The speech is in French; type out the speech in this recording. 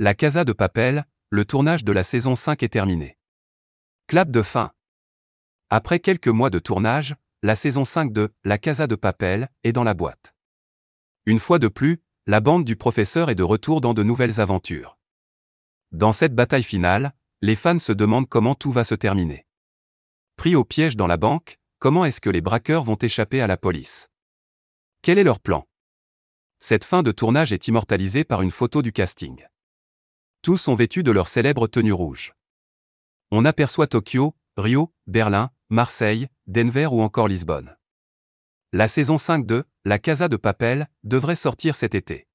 La Casa de Papel, le tournage de la saison 5 est terminé. Clap de fin. Après quelques mois de tournage, la saison 5 de La Casa de Papel est dans la boîte. Une fois de plus, la bande du professeur est de retour dans de nouvelles aventures. Dans cette bataille finale, les fans se demandent comment tout va se terminer. Pris au piège dans la banque, comment est-ce que les braqueurs vont échapper à la police? Quel est leur plan? Cette fin de tournage est immortalisée par une photo du casting. Tous sont vêtus de leur célèbre tenue rouge. On aperçoit Tokyo, Rio, Berlin, Marseille, Denver ou encore Lisbonne. La saison 5 de La Casa de Papel devrait sortir cet été.